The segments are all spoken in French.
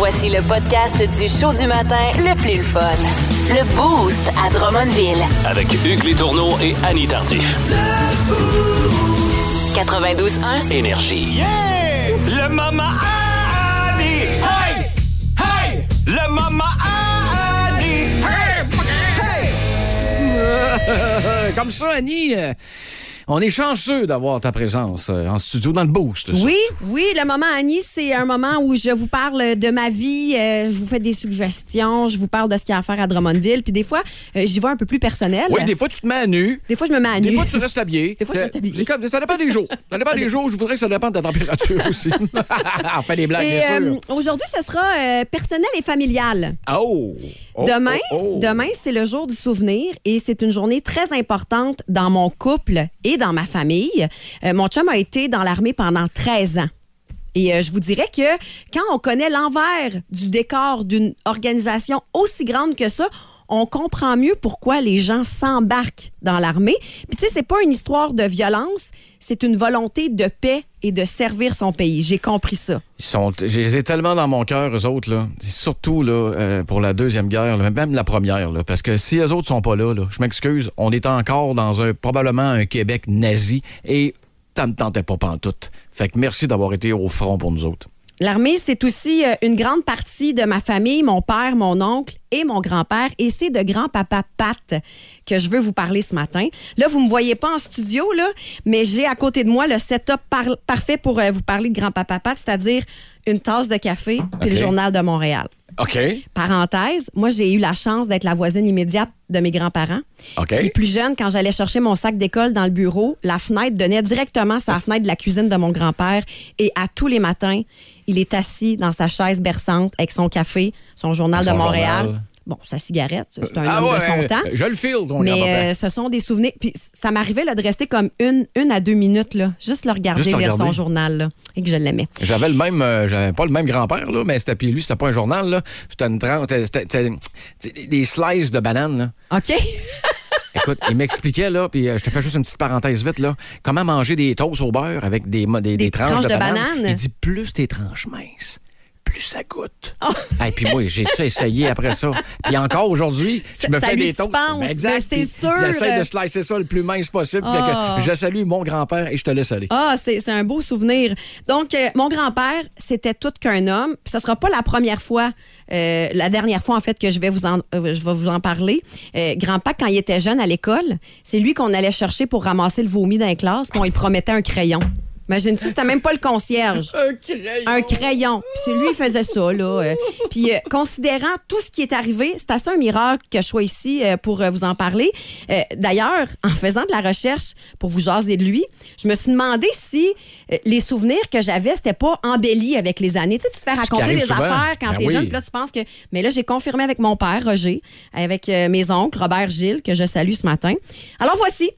Voici le podcast du show du matin le plus le fun. Le Boost à Drummondville. Avec Hugues Létourneau et Annie Tardif. 92.1. Énergie. Le Mama Annie! Hey! Hey! Le Mama Annie! Hey! Hey! Comme ça, Annie, euh, on est chanceux d'avoir ta présence euh, en studio dans le boost. Oui, oui, le moment Annie, c'est un moment où je vous parle de ma vie, euh, je vous fais des suggestions, je vous parle de ce qu'il y a à faire à Drummondville, puis des fois, euh, j'y vais un peu plus personnel. Oui, des fois, tu te mets à nu. Des fois, je me mets à Des nu. fois, tu restes habillé. Des fois, je reste habillée. C'est comme- ça dépend des jours. Ça dépend des jours. Je voudrais que ça dépende de ta température aussi. on fait des blagues, Et bien euh, sûr. aujourd'hui, ce sera euh, personnel et familial. Oh! Oh, demain, oh, oh. demain, c'est le jour du souvenir et c'est une journée très importante dans mon couple et dans ma famille. Euh, mon chum a été dans l'armée pendant 13 ans. Et euh, je vous dirais que quand on connaît l'envers du décor d'une organisation aussi grande que ça, on comprend mieux pourquoi les gens s'embarquent dans l'armée. Puis tu sais, c'est pas une histoire de violence, c'est une volonté de paix et de servir son pays. J'ai compris ça. Ils sont, je les ai tellement dans mon cœur, eux autres. Là. Surtout là, euh, pour la Deuxième Guerre, même la Première. Là, parce que si eux autres sont pas là, là je m'excuse, on est encore dans un probablement un Québec nazi et ça me tentait pas pantoute. Fait que merci d'avoir été au front pour nous autres. L'armée, c'est aussi euh, une grande partie de ma famille, mon père, mon oncle et mon grand-père. Et c'est de grand-papa Pat que je veux vous parler ce matin. Là, vous me voyez pas en studio, là, mais j'ai à côté de moi le setup par- parfait pour euh, vous parler de grand-papa Pat, c'est-à-dire une tasse de café puis le journal de Montréal. OK. Parenthèse, moi, j'ai eu la chance d'être la voisine immédiate de mes grands-parents. OK. Puis plus jeune, quand j'allais chercher mon sac d'école dans le bureau, la fenêtre donnait directement sur la fenêtre de la cuisine de mon grand-père. Et à tous les matins, il est assis dans sa chaise berçante avec son café, son journal Son de Montréal. journal. Bon, sa cigarette, c'est un Ah homme de ouais, son temps. Je le file, ton Mais euh, ce sont des souvenirs. Puis ça m'arrivait là, de rester comme une, une à deux minutes, là, juste le regarder, Juste lire son regarder. journal, là, et que je l'aimais. J'avais le même, euh, j'avais pas le même grand-père, là, mais c'était, puis lui, c'était pas un journal, là. C'était une tran- c'était- des slices de bananes, là. OK? Écoute, il m'expliquait, là, puis euh, je te fais juste une petite parenthèse vite, là, comment manger des toasts au beurre avec des, des, des tranches, tranches de, de bananes. banane? Il dit, plus tes tranches minces, plus ça goûte. Oh. Et puis moi, j'ai tout essayé après ça? Puis encore aujourd'hui, je me fais des toasts. penses, Ben, exact. mais c'est Puis sûr. J'essaie de slicer ça le plus mince possible. Fait Ah. que je salue mon grand-père et je te laisse aller. Ah, c'est c'est un beau souvenir. Donc, euh, mon grand-père, c'était tout qu'un homme. Puis, ce sera pas la première fois, euh, la dernière fois, en fait, que je vais vous en, euh, je vais vous en parler. Euh, grand-père, quand il était jeune à l'école, c'est lui qu'on allait chercher pour ramasser le vomi dans les classes, puis on lui promettait un crayon. Imagine-tu, c'était même pas le concierge. Un crayon. Un crayon. Puis c'est lui qui faisait ça, là. Euh, Puis euh, considérant tout ce qui est arrivé, c'est assez un miracle que je sois ici euh, pour euh, vous en parler. Euh, D'ailleurs, en faisant de la recherche pour vous jaser de lui, je me suis demandé si euh, les souvenirs que j'avais, c'était pas embelli avec les années. Tu sais, tu te fais raconter des souvent. affaires quand Ben t'es oui. jeune, puis là, tu penses que... Mais là, j'ai confirmé avec mon père, Roger, avec euh, mes oncles, Robert Gilles, que je salue ce matin. Alors voici,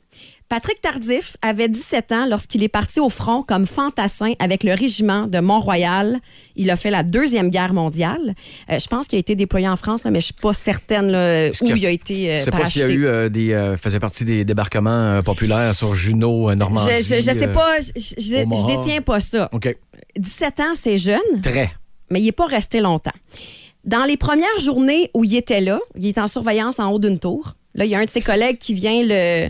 Patrick Tardif avait 17 ans lorsqu'il est parti au front comme fantassin avec le régiment de Mont-Royal. Il a fait la Deuxième Guerre mondiale. Euh, je pense qu'il a été déployé en France, là, mais je suis pas certaine là, où il a été euh, Je sais pas s'il y a eu euh, des. euh, faisait partie des débarquements populaires sur Juno, euh, Normandie. Je, je, je sais pas, je, je- détiens pas ça. OK. 17 ans, c'est jeune, Très. mais il n'est pas resté longtemps. Dans les premières journées où il était là, il est en surveillance en haut d'une tour. Là, il y a un de ses collègues qui vient le,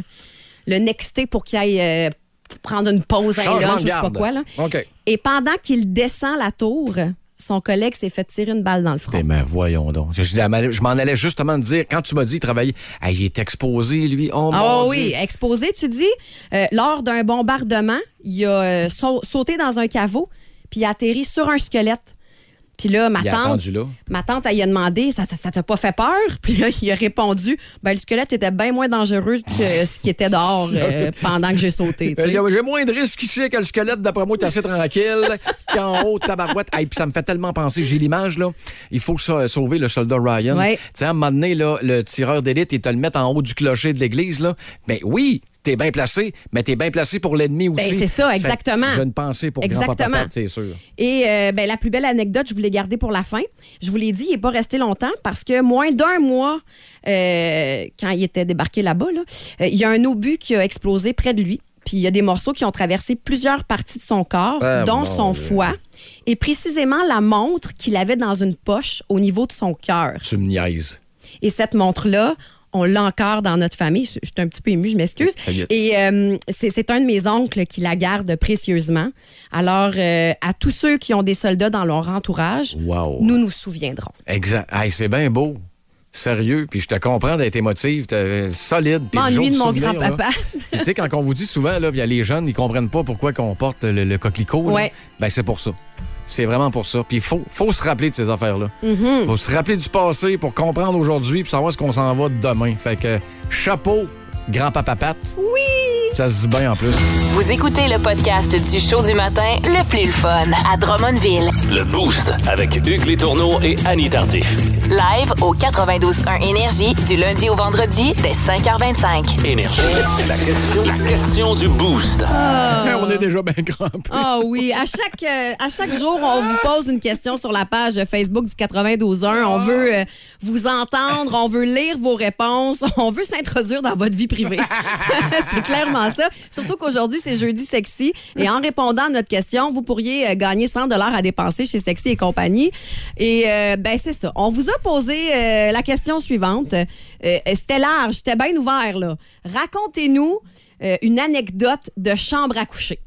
le nexter pour qu'il aille euh, prendre une pause à lunch, je sais pas quoi. Là. Et pendant qu'il descend la tour, son collègue s'est fait tirer une balle dans le front. Eh ben, voyons donc. Je, m'en allais justement te dire, quand tu m'as dit, il travaillait, hey, il est exposé, lui. Oh, Ah oui, Dieu. exposé, tu dis, euh, lors d'un bombardement, il a euh, sau- sauté dans un caveau, puis il a atterri sur un squelette. Puis là, ma tante, là. ma tante, elle lui a demandé, ça, ça, ça t'a pas fait peur? Puis là, il a répondu, ben le squelette était bien moins dangereux que ce qui était dehors euh, pendant que j'ai sauté. Euh, J'ai moins de risques ici que le squelette, d'après moi, est assez tranquille. Qu'en haut, tabarouette. Hey, puis ça me fait tellement penser. J'ai l'image, là. Il faut sa- sauver le soldat Ryan. Ouais. Tu sais, à un moment donné, là, le tireur d'élite, il te le met en haut du clocher de l'église, là. Ben oui, t'es bien placé, mais t'es bien placé pour l'ennemi aussi. Ben, c'est ça, exactement. J'ai une pensée pour grand-papa, Pat, c'est sûr. Et euh, ben, la plus belle anecdote, je vous l'ai gardée pour la fin. Je vous l'ai dit, il n'est pas resté longtemps parce que moins d'un mois, euh, quand il était débarqué là-bas, là, euh, il y a un obus qui a explosé près de lui. Puis il y a des morceaux qui ont traversé plusieurs parties de son corps, Ah, dont son Dieu. foie. et précisément la montre qu'il avait dans une poche au niveau de son cœur. Tu me niaises. Et cette montre-là, on l'a encore dans notre famille. Je je suis un petit peu émue, je m'excuse. Et euh, c'est un de mes oncles qui la garde précieusement. Alors, euh, à tous ceux qui ont des soldats dans leur entourage, Wow. nous nous souviendrons. Exact. Hey, c'est bien beau. Sérieux. Puis je te comprends d'être émotive. T'es solide. puis M'ennuie de mon grand-papa. Tu sais, quand on vous dit souvent, là, il y a les jeunes, ils comprennent pas pourquoi qu'on porte le, le coquelicot. là. Ben, c'est pour ça. C'est vraiment pour ça. Puis il faut, faut se rappeler de ces affaires-là. Il Mm-hmm. faut se rappeler du passé pour comprendre aujourd'hui puis savoir ce qu'on s'en va demain. Fait que chapeau, grand-papa Pat. Oui! Ça se dit bien en plus. Vous écoutez le podcast du show du matin le plus le fun à Drummondville. Le Boost avec Hugues Létourneau et Annie Tardif. Live au 92.1 Énergie du lundi au vendredi dès 5h25. Énergie. La question, la question du Boost. Mais on est déjà bien crampés. Ah oui, à chaque, euh, à chaque jour, on vous pose une question sur la page Facebook du 92.1. On veut euh, vous entendre, on veut lire vos réponses, on veut s'introduire dans votre vie privée. c'est clairement ça. Surtout qu'aujourd'hui, c'est jeudi sexy. Et en répondant à notre question, vous pourriez euh, gagner 100 à dépenser chez Sexy et compagnie. Et euh, ben c'est ça. On vous a posé euh, la question suivante. Euh, c'était large, c'était bien ouvert. là. Racontez-nous une anecdote de chambre à coucher.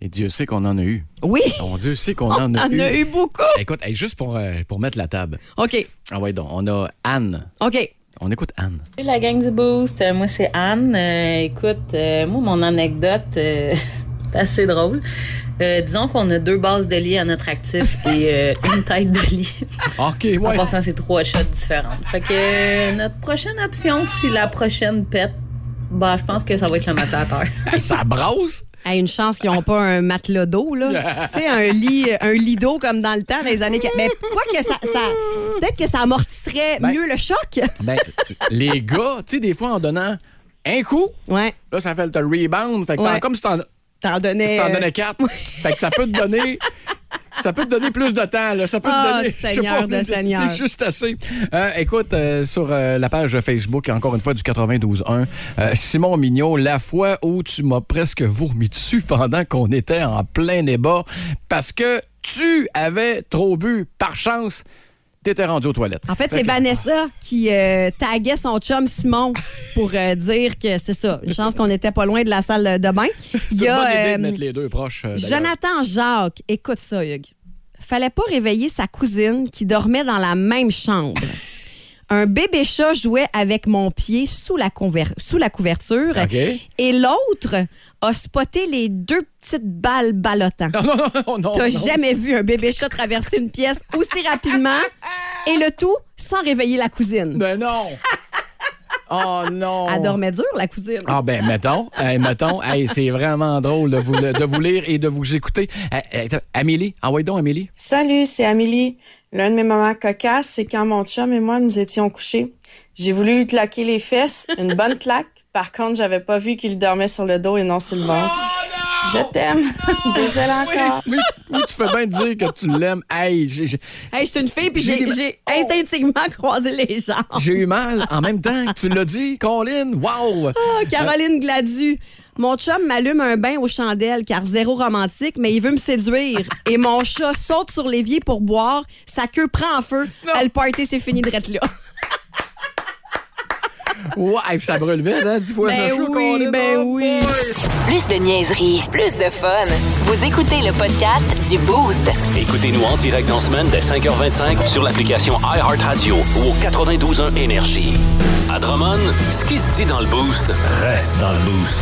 Et Dieu sait qu'on en a eu. Oui, Bon Dieu sait qu'on on en a en eu. a eu beaucoup. Écoute, hey, juste pour, pour mettre la table. OK. Ah ouais, donc, on a Anne. OK. On écoute Anne. Salut la gang du Boost, Euh, moi c'est Anne. Euh, écoute, euh, moi mon anecdote euh, c'est assez drôle. Disons qu'on a deux bases de lit à notre actif et une tête de lit. OK, En ouais. passant, c'est trois shots différentes. Fait que notre prochaine option, si la prochaine pète, bah je pense que ça va être le terre. Hey, ça brasse. Hey, une chance qu'ils n'ont pas un matelas d'eau, là. tu sais, un lit, un lit d'eau comme dans le temps, dans les années... Mais quoi que ça... ça Peut-être que ça amortisserait Ben- mieux le choc. Ben, les gars, tu sais, des fois, en donnant un coup, Ouais. là, ça fait le rebound. Fait que Ouais. comme si t'en T'en donnais... si t'en donnais quatre. fait que ça peut te donner. Ça peut te donner plus de temps, là. Ça peut Ah, te donner. je sais Seigneur de Seigneur. C'est juste assez. Euh, écoute, euh, sur euh, la page Facebook, encore une fois, du 92.1, euh, Simon Mignot, la fois où tu m'as presque vomi dessus pendant qu'on était en plein débat parce que tu avais trop bu par chance. T'étais rendu aux toilettes. En fait, c'est Vanessa qui euh, taguait son chum Simon pour euh, dire que c'est ça. Une chance qu'on n'était pas loin de la salle de bain. Il y une bonne idée a de euh, mettre les deux proches. Jonathan Jacques. Écoute ça, Hugues. Fallait pas réveiller sa cousine qui dormait dans la même chambre. Un bébé chat jouait avec mon pied sous la, sous la couverture. OK. Et l'autre a spoté les deux petites balles ballottant. Non, non, non, non. T'as jamais vu un bébé chat traverser une pièce aussi rapidement? Et le tout sans réveiller la cousine. Ben non. Oh non. Elle dormait dur, la cousine. Ah ben mettons, hey, mettons, hey, c'est vraiment drôle de vous, de vous lire et de vous écouter. Hey, hey, attends, Amélie, envoie donc Amélie. Salut, c'est Amélie. L'un de mes moments cocasses, c'est quand mon chum et moi nous étions couchés. J'ai voulu lui claquer les fesses, une bonne claque. Par contre, j'avais pas vu qu'il dormait sur le dos et non sur le ventre. Je t'aime. Désolé encore. Oui, oui, tu fais bien dire que tu l'aimes. Hey, j'ai- j'ai Hey, je suis une fille, puis J'ai j'ai des- j'ai instinctivement croisé les jambes. j'ai eu mal en même temps que tu l'as dit, Colin. Wow. Ah, Caroline Gladu. Mon chum m'allume un bain aux chandelles car zéro romantique, mais il veut me séduire. Et mon chat saute sur l'évier pour boire. Sa queue prend en feu. Le party, c'est fini de là. Ouais, ça brûle vite, hein, dix fois Ben oui, Colin. ben Oh, oui. Plus de niaiserie, plus de fun. Vous écoutez le podcast du Boost. Écoutez-nous en direct en semaine dès 5h25 sur l'application iHeartRadio ou au 92.1 Énergie. À Drummond, ce qui se dit dans le Boost reste dans le Boost.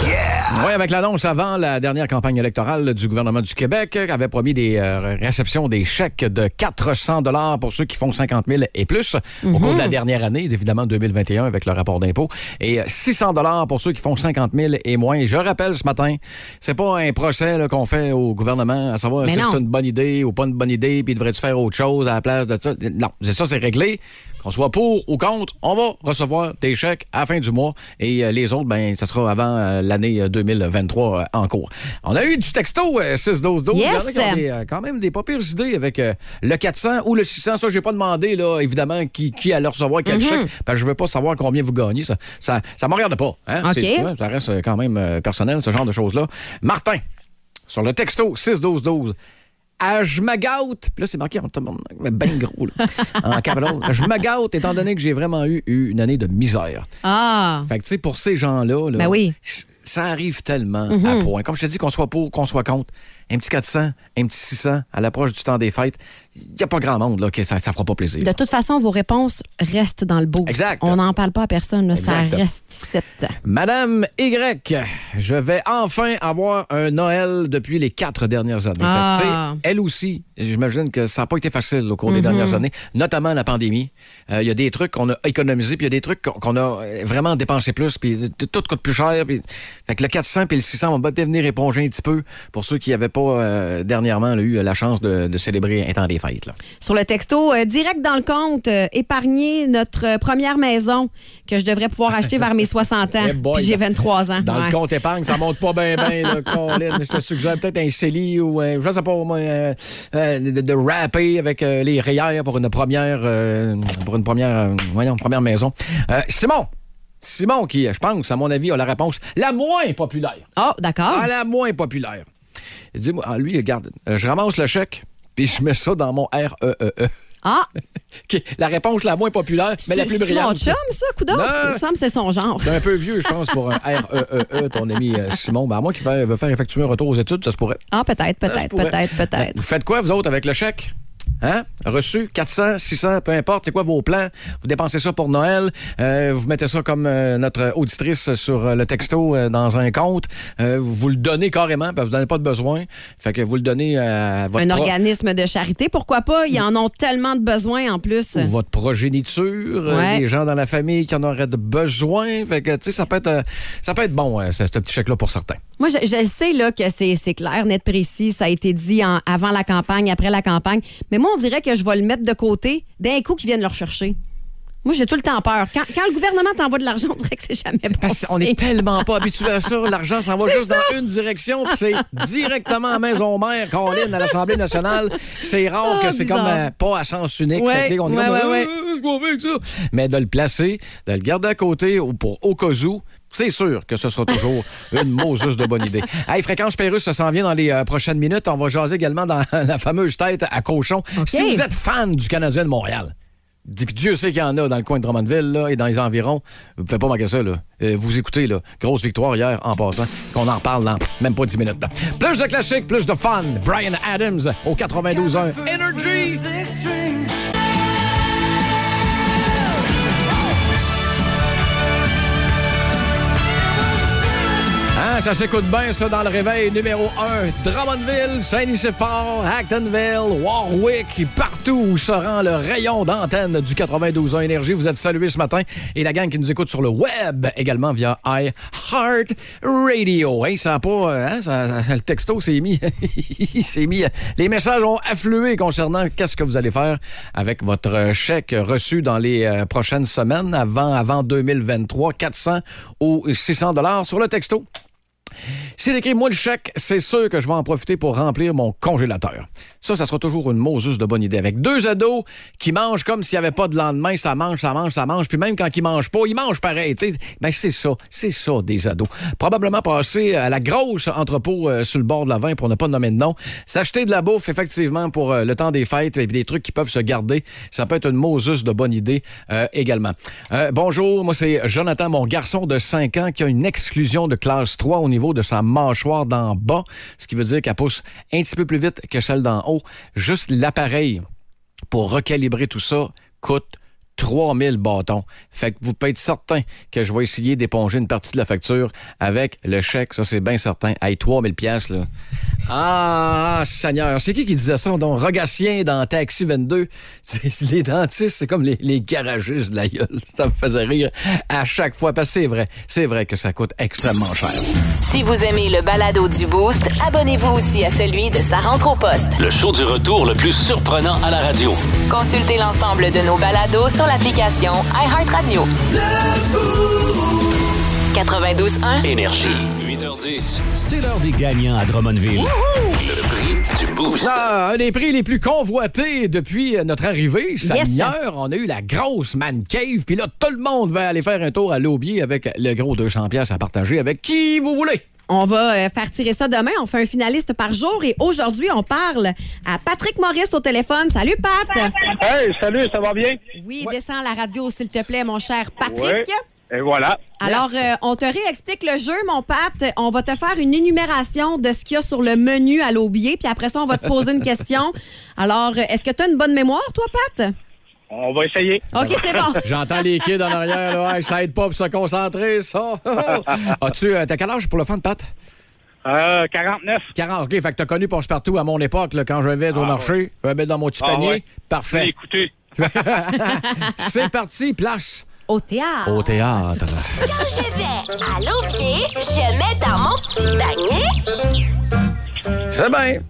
Oui, avec l'annonce avant la dernière campagne électorale du gouvernement du Québec, avait promis des euh, réceptions des chèques de 400 dollars pour ceux qui font 50 000 et plus au cours de la dernière année, évidemment 2021 avec le rapport d'impôt, et euh, 600 dollars pour ceux qui font 50 000 et moins. Et je rappelle ce matin, c'est pas un procès qu'on fait au gouvernement à savoir Mais si c'est une bonne idée ou pas une bonne idée, puis devrais-tu faire autre chose à la place de ça? Non, c'est ça, c'est réglé. Qu'on soit pour ou contre, on va recevoir tes chèques à la fin du mois et euh, les autres, ben, ça sera avant euh, l'année euh, 2023 euh, en cours. On a eu du texto euh, 6-12-12. Il y en a Yes. qui ont des, quand même des pas pires idées avec le 400 ou le 600. Ça, j'ai pas demandé, là, évidemment, qui, qui allait recevoir quel chèque, parce que je veux pas savoir combien vous gagnez. Ça, ça, ça me regarde pas. Hein? Ça reste quand même personnel, ce genre de choses-là. Martin, sur le texto 6-12-12. Ah, je me gâte. Puis là, c'est marqué en bien gros, là, en capital. Je me gâte étant donné que j'ai vraiment eu, eu une année de misère. Ah, Fait que, tu sais, pour ces gens-là, là, Ben oui. ça arrive tellement à point. Comme je te dis, qu'on soit pour, qu'on soit contre, un petit 400, un petit 600 à l'approche du temps des fêtes, il n'y a pas grand monde là, que ça ne fera pas plaisir. de toute façon, vos réponses restent dans le beau. Exact. On n'en parle pas à personne, là, ça reste ici. Madame Y, je vais enfin avoir un Noël depuis les quatre dernières années. Ah. Fait elle aussi, j'imagine que ça n'a pas été facile au cours des dernières années, notamment la pandémie. Euh, Il y a des trucs qu'on a économisés, puis il y a des trucs qu'on a euh, vraiment dépensé plus, puis tout coûte plus cher. Puis... Fait que le 400 puis le 600 vont peut-être venir éponger un petit peu pour ceux qui n'avaient pas euh, dernièrement là, eu la chance de, de célébrer un temps des fêtes. Là. Sur le texto, euh, direct dans le compte, euh, épargner notre euh, première maison que je devrais pouvoir acheter vers mes 60 ans. Eh boy, Puis j'ai dans- 23 ans. Dans Ouais. le compte épargne, ça monte pas bien, bien. Je te suggère peut-être un CELI ou, euh, je sais pas, moi, euh, de, de rapper avec les rayères pour une première, pour une première, voyons, première maison. Simon! Simon qui, je pense, à mon avis, a la réponse la moins populaire. Oh, d'accord. Ah, la moins populaire. Dis-moi, ah, lui, regarde, je ramasse le chèque, puis je mets ça dans mon REEE. Ah, OK, La réponse la moins populaire, mais la plus c'est mon brillante. chum, ça, coudonc? Non. Il me semble que c'est son genre. C'est un peu vieux, je pense, pour un REEE, ton ami euh, Simon. Ben, à moins qu'il veut faire effectuer un retour aux études, ça se pourrait. Ah, peut-être, peut-être, peut-être, peut-être. Vous faites quoi, vous autres, avec le chèque? Hein? Reçu 400, 600, peu importe. C'est quoi vos plans? Vous dépensez ça pour Noël. euh, vous mettez ça comme euh, notre auditrice sur euh, le texto euh, dans un compte. vous le donnez carrément parce que vous n'en avez pas de besoin. Fait que vous le donnez à votre, Un organisme de charité, pourquoi pas? Ils en ont tellement de besoins en plus. ou votre progéniture, Ouais. des gens dans la famille qui en auraient de besoin. Fait que, tu sais, ça peut être, ça peut être bon, ce petit chèque-là pour certains. Moi, je, je le sais là, que c'est clair, net, précis. Ça a été dit en- avant la campagne, après la campagne. Mais moi, on dirait que je vais le mettre de côté d'un coup qu'ils viennent le rechercher. Moi, j'ai tout le temps peur. Quand, quand le gouvernement t'envoie de l'argent, on dirait que c'est jamais bon. Parce qu'on est tellement pas habitué à ça. L'argent s'en va juste dans une direction, puis c'est directement à maison mère, Caroline, à l'Assemblée nationale. C'est rare Ah, que c'est comme euh, pas à sens unique. Ouais, Fait que, on est comme, ouais, Euh, ouais. qu'est-ce qu'on fait avec ça? Mais de le placer, de le garder à côté ou pour au cas où, c'est sûr que ce sera toujours une Moses de bonne idée. Hey, Fréquence Pérusse, ça s'en vient dans les euh, prochaines minutes. On va jaser également dans la fameuse tête à cochon. Si vous êtes fan du Canadien de Montréal, Dieu sait qu'il y en a dans le coin de Drummondville là, et dans les environs. Vous ne pouvez pas manquer ça. Là. Euh, vous écoutez, là, grosse victoire hier en passant, qu'on en parle dans même pas 10 minutes. là. Plus de classiques, plus de fun. Brian Adams au 92.1 Energy. Hein, ça s'écoute bien, ça, dans le réveil numéro 1. Drummondville, Saint-Nicéphore, Actonville, Warwick, partout où se rend le rayon d'antenne du 92 ans Énergie. Vous êtes salués ce matin. Et la gang qui nous écoute sur le web, également via iHeart Radio. Hein, ça a pas... Hein, ça- le texto s'est mis... s'est mis... Les messages ont afflué concernant qu'est-ce que vous allez faire avec votre chèque reçu dans les euh, prochaines semaines, avant, avant 2023, 400 ou 600 dollars sur le texto. S'il écrit moi le chèque, c'est sûr que je vais en profiter pour remplir mon congélateur. Ça, ça sera toujours une Moses de bonne idée. Avec deux ados qui mangent comme s'il n'y avait pas de lendemain, ça mange, ça mange, ça mange, puis même quand ils mangent pas, ils mangent pareil. tu sais. Ben, c'est ça, c'est ça des ados. Probablement passer à la grosse entrepôt euh, sur le bord de la vin pour ne pas nommer de nom. S'acheter de la bouffe, effectivement, pour euh, le temps des fêtes et des trucs qui peuvent se garder. Ça peut être une Moses de bonne idée euh, également. Euh, bonjour, moi c'est Jonathan, mon garçon de 5 ans qui a une exclusion de classe 3 au niveau de sa mâchoire d'en bas, ce qui veut dire qu'elle pousse un petit peu plus vite que celle d'en haut. Juste l'appareil pour recalibrer tout ça coûte 3000 bâtons. Fait que vous pouvez être certain que je vais essayer d'éponger une partie de la facture avec le chèque. Ça, c'est bien certain. Hey, 3000 pièces là. Ah, Seigneur. C'est qui qui disait ça? Donc, Rogatien dans Taxi 22. C'est- Les dentistes, c'est comme les, les garagistes de la gueule. Ça me faisait rire à chaque fois. Parce que c'est vrai. C'est vrai que ça coûte extrêmement cher. Si vous aimez le balado du Boost, abonnez-vous aussi à celui de sa rentre au poste. Le show du retour le plus surprenant à la radio. Consultez l'ensemble de nos balados sur l'application iHeartRadio. 92.1 Énergie. 8h10. C'est l'heure des gagnants à Drummondville. Le prix du boost. Ah, un des prix les plus convoités depuis euh, notre arrivée, Yes. Seigneur. On a eu la grosse man cave, puis là, tout le monde va aller faire un tour à l'Aubier avec le gros 200 pièces à partager avec qui vous voulez. On va euh, faire tirer ça demain. On fait un finaliste par jour. Et aujourd'hui, on parle à Patrick Maurice au téléphone. Salut, Pat. Hey, salut, ça va bien? Oui, descends la radio, s'il te plaît, mon cher Patrick. Ouais. Et voilà. Alors, euh, on te réexplique le jeu, mon Pat. On va te faire une énumération de ce qu'il y a sur le menu à l'aubier, puis après ça, on va te poser une question. Alors, est-ce que tu as une bonne mémoire, toi, Pat? On va essayer. OK, c'est bon. J'entends les kids en arrière, là. Hey, ça aide pas pour se concentrer, ça. As-tu. euh, T'as quel âge pour le fun, Pat? Euh, 49. 40. OK, fait que t'as connu Passe-Partout à mon époque, là, quand je vais au Ah, marché. Je vais mettre dans mon petit Ah, panier. ouais. Parfait. Écoutez, C'est parti, place Au théâtre. au théâtre. Quand je vais à l'aubier, je mets dans mon petit panier. C'est bien.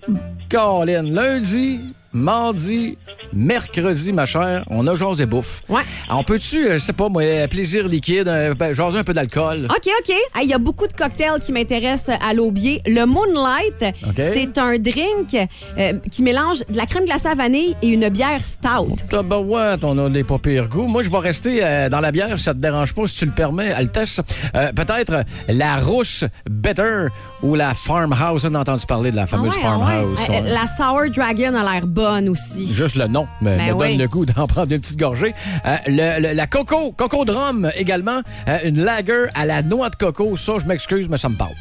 Caroline, lundi, mardi, mercredi, ma chère, on a jasé bouffe. Ouais. On peut-tu, euh, je sais pas moi, plaisir liquide, euh, ben, jaser un peu d'alcool? OK, OK. Hey, Il y a beaucoup de cocktails qui m'intéressent à l'aubier. Le Moonlight, c'est un drink euh, qui mélange de la crème glacée à vanille et une bière stout. Tabarouette, on a des pas pires goûts. Moi, je vais rester euh, dans la bière, si ça te dérange pas, si tu le permets, Altesse. Euh, Peut-être euh, la rousse Better ou la Farmhouse. On a entendu parler de la fameuse Ah ouais, ah ouais. Farmhouse. Euh, ouais. La Sour Dragon a l'air bonne aussi. Juste le nom, mais Ben me oui. donne le goût d'en prendre une petite gorgée. Euh, le- le- la coco, coco drum également, Euh, une lager à la noix de coco. Ça, je m'excuse, mais ça me parle.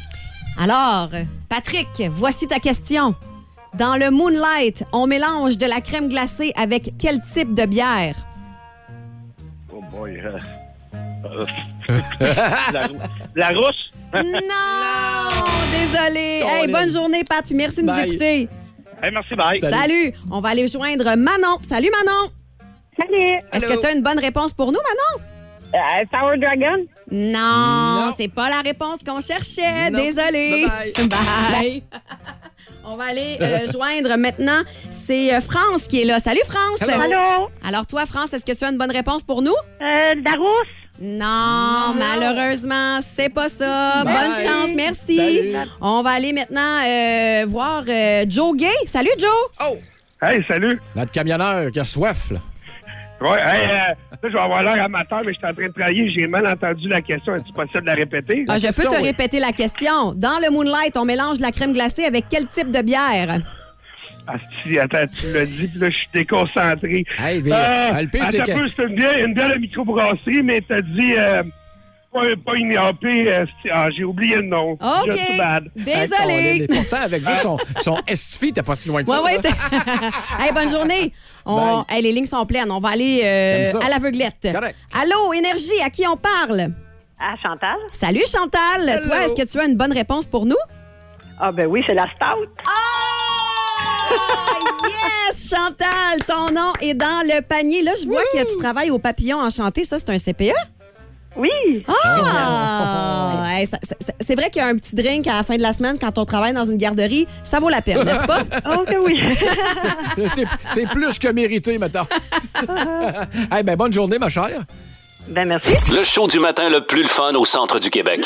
Alors, Patrick, voici ta question. Dans le Moonlight, on mélange de la crème glacée avec quel type de bière? oh boy. euh, euh, la, la rousse? Non! Désolé. Hey, bonne journée, Pat, puis merci de nous écouter. Hey, merci, bye. Salut. Salut. On va aller joindre Manon. Salut, Manon. Salut! Est-ce que tu as une bonne réponse pour nous, Manon? Euh, Sour Dragon? Non, Non. c'est pas la réponse qu'on cherchait. Non. Désolé. Bye-bye. Bye. On va aller euh, joindre maintenant. C'est euh, France qui est là. Salut, France. Allô? Alors, toi, France, est-ce que tu as une bonne réponse pour nous? Euh, la rousse? Non, malheureusement, c'est pas ça. Bye. Bonne chance, merci. Salut. On va aller maintenant euh, voir euh, Joe Gay. Salut, Joe. Oh! Hey, salut. Notre camionneur qui a soif, là. Ouais, hey, euh, là, je vais avoir l'air amateur, mais je suis en train de travailler. J'ai mal entendu la question. Est-ce possible de la répéter? Ah, je peux te oui. répéter la question. Dans le Moonlight, on mélange de la crème glacée avec quel type de bière? Ah, si, attends, tu l'as dit, puis là, je suis déconcentré. Hey, mais, euh, le pire, c'est attends que- un peu, c'est une bière, une bière de microbrasserie, mais t'as dit... Euh, pas, j'ai oublié le nom. OK. Désolé. pourtant, avec juste son, son estifi, t'es pas si loin que ça. là. c'est. hey, bonne journée. On... Hey, les lignes sont pleines. On va aller euh, à l'aveuglette. Correct. Allô, Énergie, à qui on parle? Ah, Chantal? Salut, Chantal. Hello. Toi, est-ce que tu as une bonne réponse pour nous? Ah, ben oui, c'est la Stout. Oh, yes, Chantal, ton nom est dans le panier. Là, je vois que tu travailles au papillon enchanté. Ça, c'est un CPE? Oui. Ah! Hey, ça- ça- ça- c'est vrai qu'il y a un petit drink à la fin de la semaine quand on travaille dans une garderie. Ça vaut la peine, n'est-ce pas? Oh, que oui. C'est- C'est plus que mérité, maintenant. hey, ben, bonne journée, ma chère. ben, merci. Le show du matin le plus le fun au centre du Québec.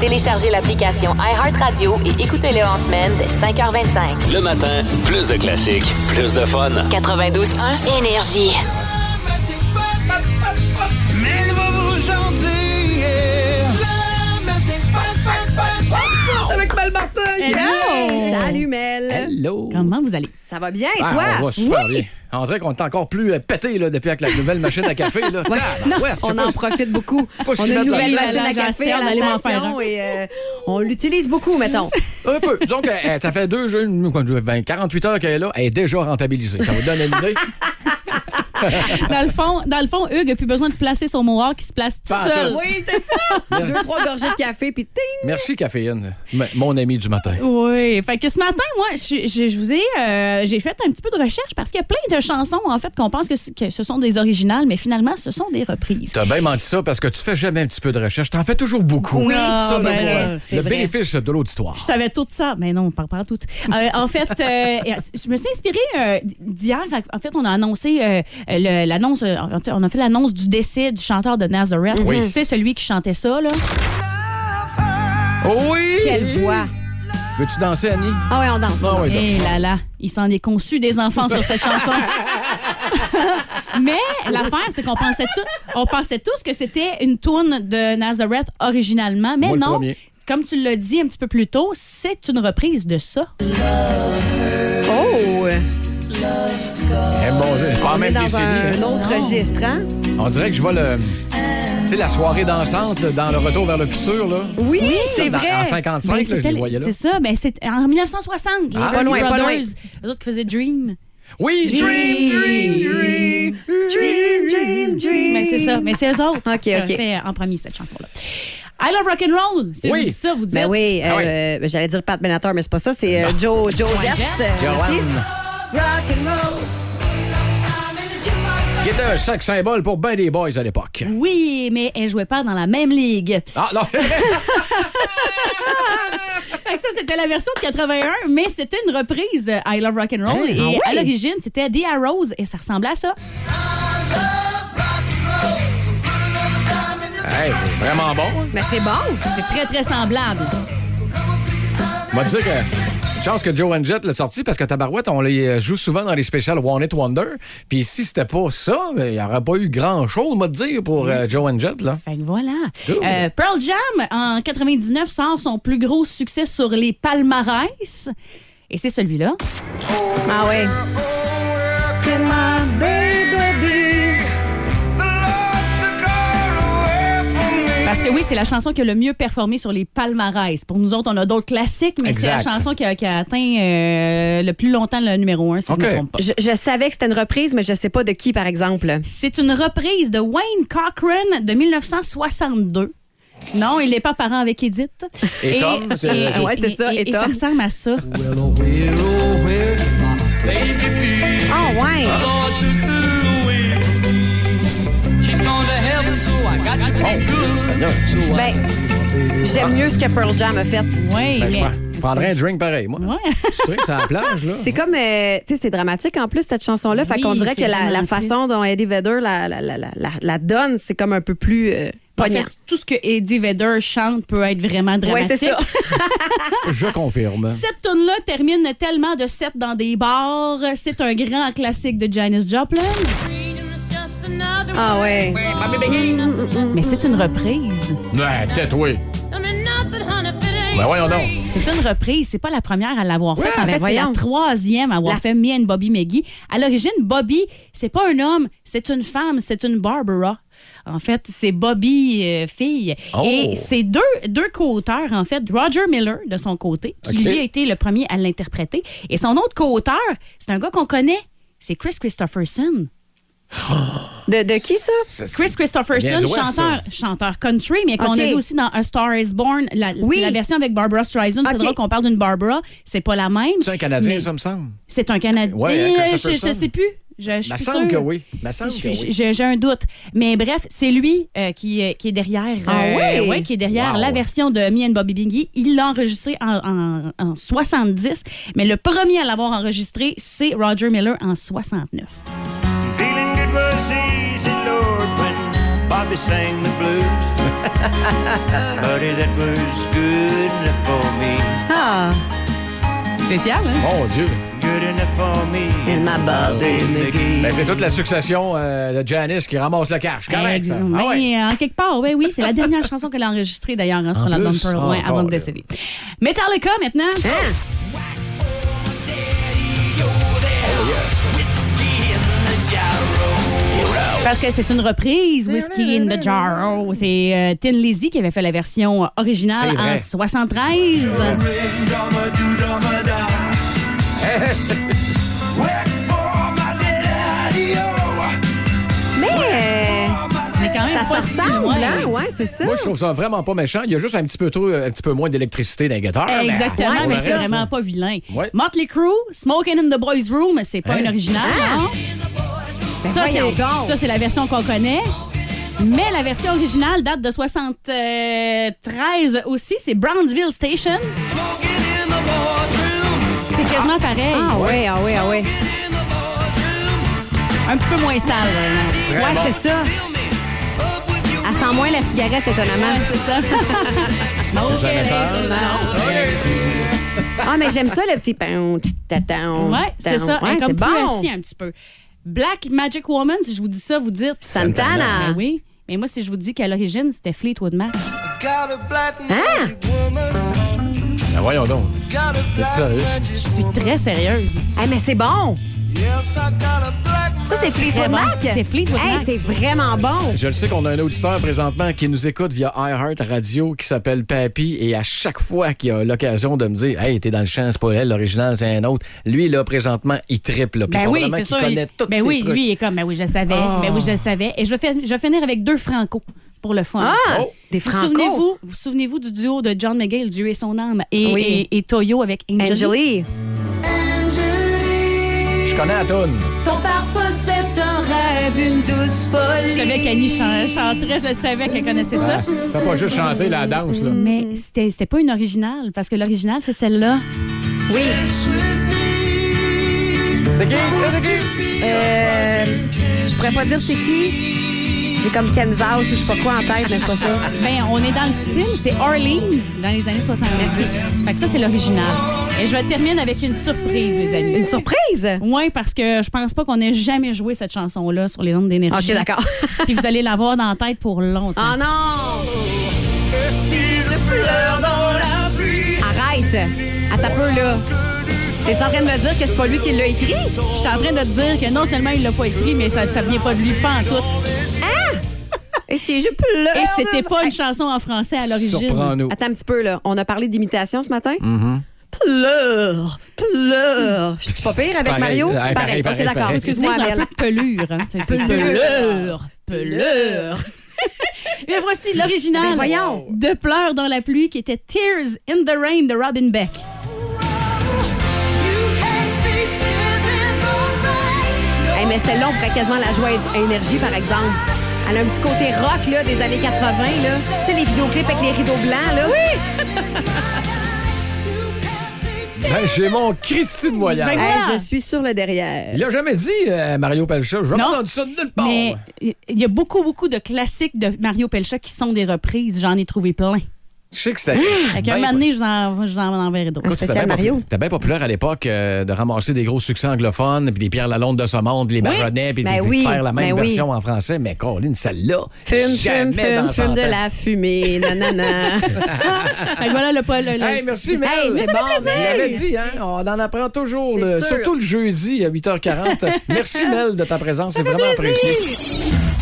Téléchargez l'application iHeartRadio et écoutez-le en semaine dès 5h25. Le matin, plus de classiques, plus de fun. 92.1 Énergie. Hello. Comment vous allez? Ça va bien, et Ah, toi? on va super bien. On dirait qu'on est encore plus euh, pété là, depuis avec la nouvelle machine à café. Là. On en si- profite beaucoup. On a une nouvelle la- machine à café à la station et euh, on l'utilise beaucoup, mettons. Un peu. Donc, euh, ça fait deux 20, 48 heures qu'elle est là. Elle est déjà rentabilisée. Ça vous donne une idée? Dans le fond, dans le fond Hugues n'a plus besoin de placer son mohawk qui se place tout Pas seul. Oui, c'est ça! Deux, trois gorgées de café, puis ting! Merci, caféine. Mon ami du matin. Oui, fait que ce matin, moi, je, je- je vous ai, euh, j'ai fait un petit peu de recherche parce qu'il y a plein de chansons en fait qu'on pense que, ce sont des originales, mais finalement, ce sont des reprises. T'as bien menti ça parce que tu fais jamais un petit peu de recherche. T'en fais toujours beaucoup. Oui, ça, ben Le vrai. bénéfice de l'auditoire. Je savais tout ça, mais non, on parle pas à tout. Euh, en fait, euh, je me suis inspirée euh, d'hier. En fait, on a annoncé euh, l'annonce. euh, en fait, on a fait l'annonce du décès du chanteur de Nazareth. Oui. Tu sais, celui qui chantait ça, là. Oui! Quelle voix! Veux-tu danser, Annie? Ah ouais, on danse. Ah ouais, Eh là là, il s'en est conçu des enfants sur cette chanson. Mais l'affaire, c'est qu'on pensait, tout, on pensait tous que c'était une tourne de Nazareth originalement, mais Moi, non. Comme tu l'as dit un petit peu plus tôt, c'est une reprise de ça. Oh! Pas On est même dans décennie, un hein. autre registre, hein? On dirait que je vois le. Tu sais, la soirée dansante dans le retour vers le futur, là. Oui, c'est Dans- vrai. En 55, Ben, là, je les le- voyais là. C'est ça, ben, c'est en 1960. Les Ah, pas loin, pas Brothers, loin. eux autres qui faisaient Dream. Oui, dream, dream, dream. Dream, dream, dream. Mais c'est ça, mais c'est eux autres qui ont fait en premier cette chanson-là. I love rock and roll. Si Oui. je vous dis ça, vous dites. Ben oui, Ah euh, j'allais dire Pat Benatar, mais c'est pas ça, c'est euh, Joe, Joe. Jett. euh. Rock and roll. Qui était un sex symbole pour ben des boys à l'époque. Oui, mais elle jouait pas dans la même ligue. Ah, non. Fait que ça, c'était la version de 81, mais c'était une reprise euh, I Love Rock and Roll. Hein? et Ah oui? à l'origine, c'était The Arrows et ça ressemblait à ça. Hey, c'est vraiment bon. Mais c'est bon. C'est très, très semblable. On va dire que. Chance que Joe and Jett l'a sorti parce que Tabarouette, on les euh, joue souvent dans les spéciales One It Wonder. Puis si c'était pas ça, ben, il n'y aurait pas eu grand-chose, on va te dire, pour euh, Joe and Jett, là. Fait que voilà. Cool. Euh, Pearl Jam, en 99, sort son plus gros succès sur les palmarès. Et c'est celui-là. Ah ouais. Parce que oui, c'est la chanson qui a le mieux performé sur les palmarès. Pour nous autres, on a d'autres classiques, mais c'est la chanson qui a, qui a atteint euh, le plus longtemps le numéro un, si je ne me trompe pas. Je, je savais que c'était une reprise, mais je sais pas de qui, par exemple. C'est une reprise de Wayne Cochran de 1962. Non, il n'est pas parent avec Edith. Et Tom, c'est- et- Ouais, c'est ça, Et, et et ça Tom. ressemble à ça. Ben, j'aime mieux ce que Pearl Jam a fait. Oui, Ben, je, mais. prends- je prendrais un drink pareil, moi. Ouais. Tu sais, c'est à la plage, là. C'est comme, euh, tu sais, c'est dramatique en plus, cette chanson-là. Fait Oui, qu'on dirait c'est que la, vraiment façon dont Eddie Vedder la, la, la, la, la- la donne, c'est comme un peu plus euh, En poignant. fait, tout ce que Eddie Vedder chante peut être vraiment Ouais, dramatique. c'est ça. Je confirme. Cette tune-là termine tellement de sets dans des bars. C'est un grand classique de Janis Joplin. Ah ouais. Mais c'est une reprise. Ouais, tais-toi. Ben voyons donc. C'est une reprise. C'est pas la première à l'avoir faite. En ben fait, c'est la troisième à avoir La- fait Me and Bobby McGee. À l'origine, Bobby, c'est pas un homme, c'est une femme, c'est une Barbara. En fait, c'est Bobby euh, fille. Oh. Et c'est deux, deux co-auteurs, en fait. Roger Miller, de son côté, qui lui a été le premier à l'interpréter. Et son autre co-auteur, c'est un gars qu'on connaît. C'est Chris Christopherson. De, de qui ça? Chris Christopherson, chanteur, chanteur country, mais qu'on OK. a vu aussi dans A Star is Born, la, Oui. la version avec Barbara Streisand. C'est OK. drôle qu'on parle d'une Barbara. C'est pas la même. C'est un Canadien, ça me semble. C'est un Canadien. Ouais, je, Christopherson. je sais plus. Je, je suis sûre. que oui. J'ai j'ai un doute. Mais bref, c'est lui euh, qui, euh, qui est derrière, Ah euh, oui? ouais, qui est derrière Wow. la version de Me and Bobby Bingy. Il l'a enregistré en, en, en 70, mais le premier à l'avoir enregistré, c'est Roger Miller en 69. Bobby sang the blues. Buddy, that was good enough for me. Ah. Spécial, hein? Mon Dieu. Good enough for me. And my Bobby McGee. Ben, c'est toute la succession euh, de Janice qui ramasse le cash. Correct, ça. Mais, Ah ouais. En quelque part, oui, oui. C'est la dernière chanson qu'elle a enregistrée d'ailleurs hein, sur En l'album plus? Pearl Ah, ouais, avant de décéder. Metallica maintenant. Parce que c'est une reprise, Whiskey in the Jar. Oh, C'est euh, Tin Lizzy qui avait fait la version originale en 73. Mais euh, Mais quand même ça si ressemble, loin. hein? Ouais, c'est ça. Moi, je trouve ça vraiment pas méchant. Il y a juste un petit peu, trop, un petit peu moins d'électricité dans les guitares. mais- Exactement, Ouais, mais c'est ça. vraiment pas vilain. Ouais. Motley Crue, Smoking in the Boys Room, c'est pas Hein? une originale, non? Ça, c'est, Ben voyons donc. ça, c'est la version qu'on connaît. Mais la version originale date de 73 aussi. C'est Brownsville Station. C'est quasiment pareil. Ah ouais, ah ouais, ah ouais. Un petit peu moins sale. Très Ouais, bon. c'est ça. Elle sent moins la cigarette, étonnamment. Ouais, c'est ça. C'est. Ah, mais j'aime ça, le petit pain. petit tatin, Ouais, c'est ça. Ouais, Elle est c'est comme bon. assis un petit peu. Black Magic Woman, si je vous dis ça, vous dites Santana. Ben oui. Mais moi, si je vous dis qu'à l'origine, c'était Fleetwood Mac. Hein? Ben voyons donc. T'es sérieux? Je suis très sérieuse. Hey, mais c'est bon. Ça, c'est Fleetwood. Mac? C'est Fleetwood Hey, Mac. c'est vraiment bon. Je le sais qu'on a un auditeur présentement qui nous écoute via iHeart Radio qui s'appelle Papy et à chaque fois qu'il a l'occasion de me dire Hey, t'es dans le champ, c'est pas elle, l'original, c'est un autre. Lui, là, présentement, il triple. Puis Ben oui, c'est ça. connaît il- tous ben oui, trucs. lui, il est comme, ben oui, je le savais. Ah. Ben oui, je le savais. Et je vais, faire- je vais finir avec deux Franco pour le fun. Ah, Oh. des Vous Franco. souvenez-vous, vous souvenez-vous du duo de John McGill, Dieu et son âme, et, Oui. et, et Toyo avec Angel? Angeli. Je connais la toune. Ton parfum, c'est un rêve, une douce folie. Je savais qu'Annie chan- chanterait, je savais qu'elle connaissait ça. Fais pas juste chanter la danse, là. Mais c'était c'était pas une originale, parce que l'original, c'est celle-là. Oui. C'est qui? C'est qui? Euh, je pourrais pas dire c'est qui. J'ai comme Kansas ou je sais pas quoi en tête, mais c'est pas ça. Ben, on est dans le style, c'est Orleans dans les années 70. Fait que ça, c'est l'original. Et je vais terminer avec une surprise, les amis. Une surprise? Oui, parce que je pense pas qu'on ait jamais joué cette chanson-là sur les ondes d'énergie. Ok, d'accord. Puis vous allez l'avoir dans la tête pour longtemps. Oh non! Arrête! À ta peu, là. T'es en train de me dire que c'est pas lui qui l'a écrit? Je suis en train de te dire que non seulement il l'a pas écrit, mais ça, ça vient pas de lui, pas en tout. Et si je pleure. Et c'était pas une chanson en français à l'origine. Surprends-nous. Attends un petit peu, là. On a parlé d'imitation ce matin? Mhm. Pleure! Pleure! Je suis pas pire avec Pareil. Mario? Ouais, pareil, Ok, pareil, d'accord. pareil. Excuse-moi, C'est un peu de pelure. Hein? C'est- c'est Pelure. Pelure. Mais voici l'original Ben voyons. de Pleurs dans la pluie qui était Tears in the Rain de Robin Beck. Hey, mais celle-là, on pourrait quasiment la jouer à énergie, par exemple. Elle a un petit côté rock là, des années 80. Là. Tu sais, les vidéoclips avec les rideaux blancs. Là. Oui! Ben, j'ai mon Christy de voyage. Ben, Hey, je suis sur le derrière. Il a jamais dit, euh, Mario Pelcha. Non. entendu ça de nulle part. Mais il y a beaucoup, beaucoup de classiques de Mario Pelcha qui sont des reprises. J'en ai trouvé plein. Je sais que c'était. Fait qu'un moment donné, je vous en, je vous en enverrai d'autres. Écoute, c'était spécial bien Mario. popu- C'était bien populaire à l'époque euh, de ramasser des gros succès anglophones, puis des Pierre Lalonde de ce monde, les Baronnets, puis Ben oui, de faire la même ben oui. version en français. Mais Colin, celle-là. Fume, jamais fume, fume, dans fume de 100 ans. la fumée. Nanana. Fait que voilà le pas le, le- Hey, merci, Mel. Hey, c'est bon. Merci. dit, hein? On en apprend toujours, C'est le- sûr. surtout le jeudi à 8h40. merci, Mel, de ta présence. C'est vraiment apprécié.